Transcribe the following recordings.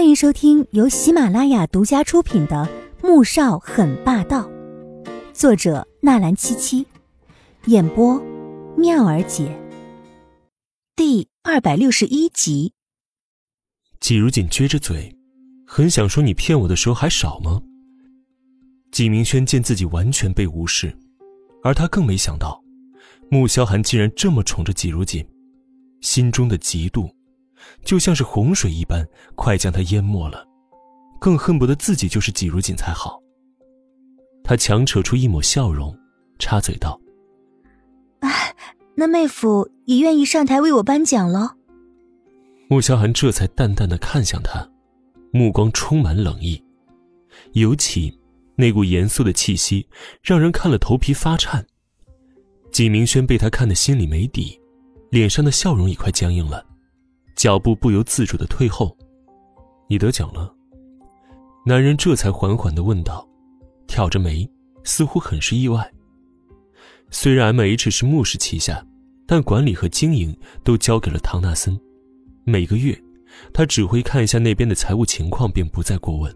欢迎收听由喜马拉雅独家出品的《穆少很霸道》，作者纳兰七七，演播妙儿姐，第二百六十一集。季如锦撅着嘴，很想说：“你骗我的时候还少吗？”季明轩见自己完全被无视，而他更没想到，穆萧寒竟然这么宠着季如锦，心中的嫉妒。就像是洪水一般，快将他淹没了，更恨不得自己就是季如锦才好。他强扯出一抹笑容，插嘴道：“哎，那妹夫也愿意上台为我颁奖了。”穆萧寒这才淡淡的看向他，目光充满冷意，尤其那股严肃的气息，让人看了头皮发颤。季明轩被他看得心里没底，脸上的笑容也快僵硬了。脚步不由自主的退后，你得奖了。男人这才缓缓的问道，挑着眉，似乎很是意外。虽然 M H 是穆氏旗下，但管理和经营都交给了唐纳森。每个月，他只会看一下那边的财务情况，便不再过问。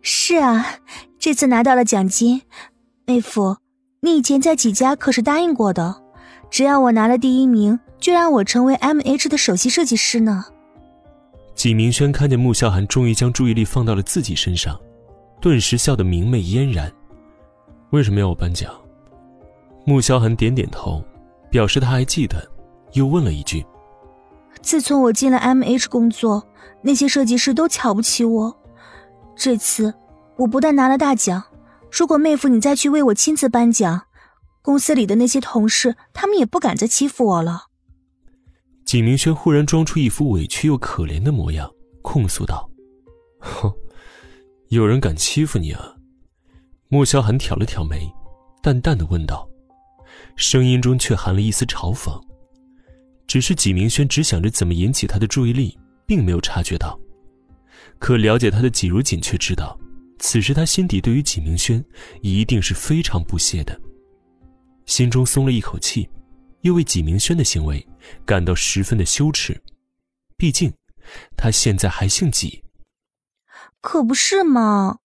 是啊，这次拿到了奖金，妹夫，你以前在几家可是答应过的，只要我拿了第一名。就让我成为 M H 的首席设计师呢。纪明轩看见穆萧寒终于将注意力放到了自己身上，顿时笑得明媚嫣然。为什么要我颁奖？穆萧寒点点头，表示他还记得，又问了一句：“自从我进了 M H 工作，那些设计师都瞧不起我。这次我不但拿了大奖，如果妹夫你再去为我亲自颁奖，公司里的那些同事他们也不敢再欺负我了。”景明轩忽然装出一副委屈又可怜的模样，控诉道：“哼，有人敢欺负你啊？”莫萧寒挑了挑眉，淡淡的问道，声音中却含了一丝嘲讽。只是纪明轩只想着怎么引起他的注意力，并没有察觉到。可了解他的纪如锦却知道，此时他心底对于纪明轩一定是非常不屑的，心中松了一口气。又为纪明轩的行为感到十分的羞耻，毕竟他现在还姓纪。可不是嘛！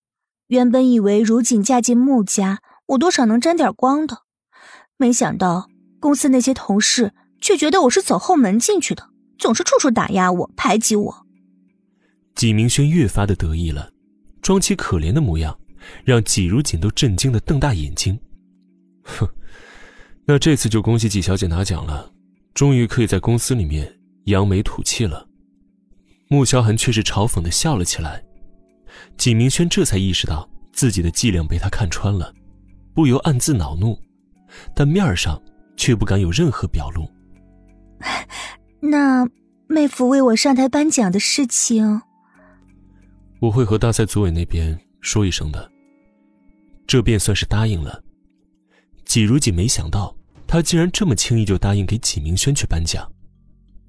原本以为如锦嫁进穆家，我多少能沾点光的，没想到公司那些同事却觉得我是走后门进去的，总是处处打压我、排挤我。纪明轩越发的得意了，装起可怜的模样，让纪如锦都震惊的瞪大眼睛。哼！那这次就恭喜季小姐拿奖了，终于可以在公司里面扬眉吐气了。穆萧寒却是嘲讽的笑了起来。纪明轩这才意识到自己的伎俩被他看穿了，不由暗自恼怒，但面上却不敢有任何表露。那妹夫为我上台颁奖的事情，我会和大赛组委那边说一声的。这便算是答应了。季如锦没想到。他竟然这么轻易就答应给纪明轩去颁奖，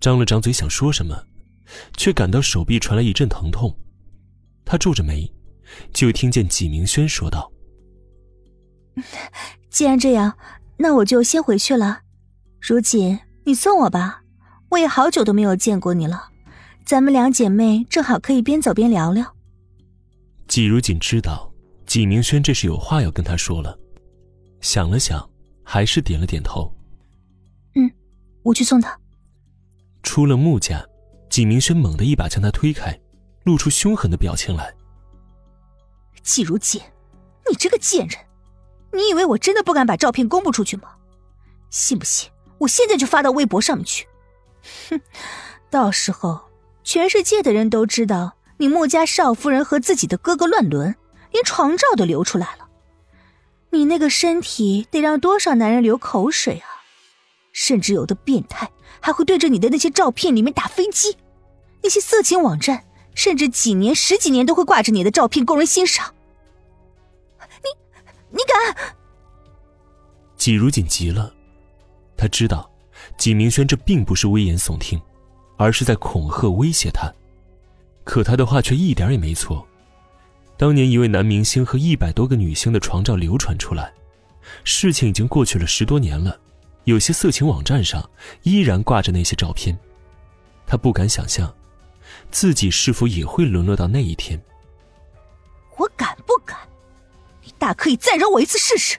张了张嘴想说什么，却感到手臂传来一阵疼痛。他皱着眉，就听见纪明轩说道：“ 既然这样，那我就先回去了。如锦，你送我吧，我也好久都没有见过你了，咱们两姐妹正好可以边走边聊聊。”季如锦知道纪明轩这是有话要跟他说了，想了想。还是点了点头。嗯，我去送他。出了穆家，景明轩猛地一把将他推开，露出凶狠的表情来。季如锦，你这个贱人，你以为我真的不敢把照片公布出去吗？信不信我现在就发到微博上面去？哼，到时候全世界的人都知道你穆家少夫人和自己的哥哥乱伦，连床照都流出来了。你那个身体得让多少男人流口水啊！甚至有的变态还会对着你的那些照片里面打飞机，那些色情网站甚至几年、十几年都会挂着你的照片供人欣赏。你，你敢？季如锦急了，他知道季明轩这并不是危言耸听，而是在恐吓威胁他，可他的话却一点也没错。当年一位男明星和一百多个女星的床照流传出来，事情已经过去了十多年了，有些色情网站上依然挂着那些照片。他不敢想象，自己是否也会沦落到那一天。我敢不敢？你大可以再惹我一次试试。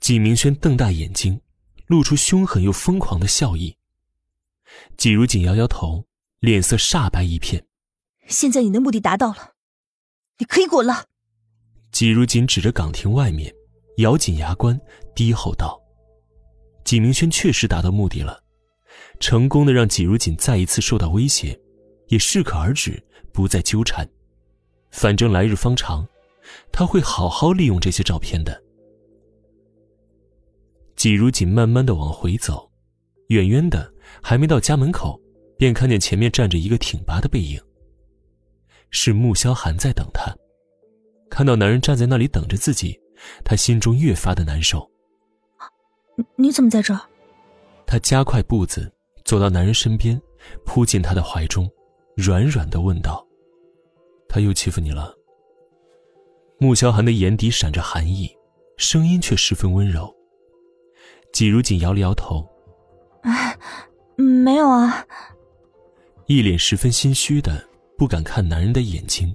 纪明轩瞪大眼睛，露出凶狠又疯狂的笑意。季如锦摇摇头，脸色煞白一片。现在你的目的达到了，你可以滚了。季如锦指着岗亭外面，咬紧牙关，低吼道：“季明轩确实达到目的了，成功的让季如锦再一次受到威胁，也适可而止，不再纠缠。反正来日方长，他会好好利用这些照片的。”季如锦慢慢的往回走，远远的还没到家门口，便看见前面站着一个挺拔的背影。是穆萧寒在等他。看到男人站在那里等着自己，他心中越发的难受。你怎么在这儿？他加快步子走到男人身边，扑进他的怀中，软软的问道：“他又欺负你了？”穆萧寒的眼底闪着寒意，声音却十分温柔。季如锦摇了摇头：“哎，没有啊。”一脸十分心虚的，不敢看男人的眼睛。